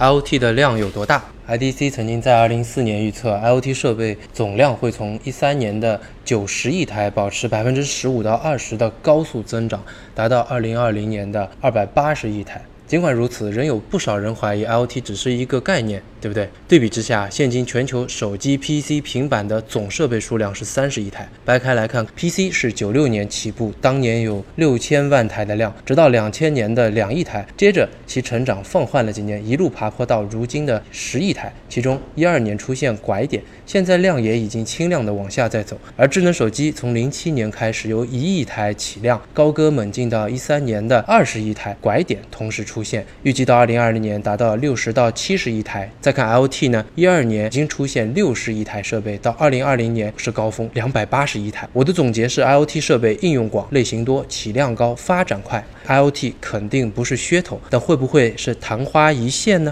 IoT 的量有多大？IDC 曾经在2014年预测，IoT 设备总量会从13年的90亿台保持百分之十五到二十的高速增长，达到2020年的280亿台。尽管如此，仍有不少人怀疑 IoT 只是一个概念，对不对？对比之下，现今全球手机、PC、平板的总设备数量是三十亿台。掰开来看，PC 是九六年起步，当年有六千万台的量，直到两千年的两亿台，接着其成长放缓了几年，一路爬坡到如今的十亿台。其中一二年出现拐点，现在量也已经轻量的往下在走。而智能手机从零七年开始由一亿台起量，高歌猛进到一三年的二十亿台，拐点同时出。出现，预计到二零二零年达到六十到七十亿台。再看 IoT 呢，一二年已经出现六十亿台设备，到二零二零年是高峰两百八十亿台。我的总结是，IoT 设备应用广、类型多、起量高、发展快，IoT 肯定不是噱头，但会不会是昙花一现呢？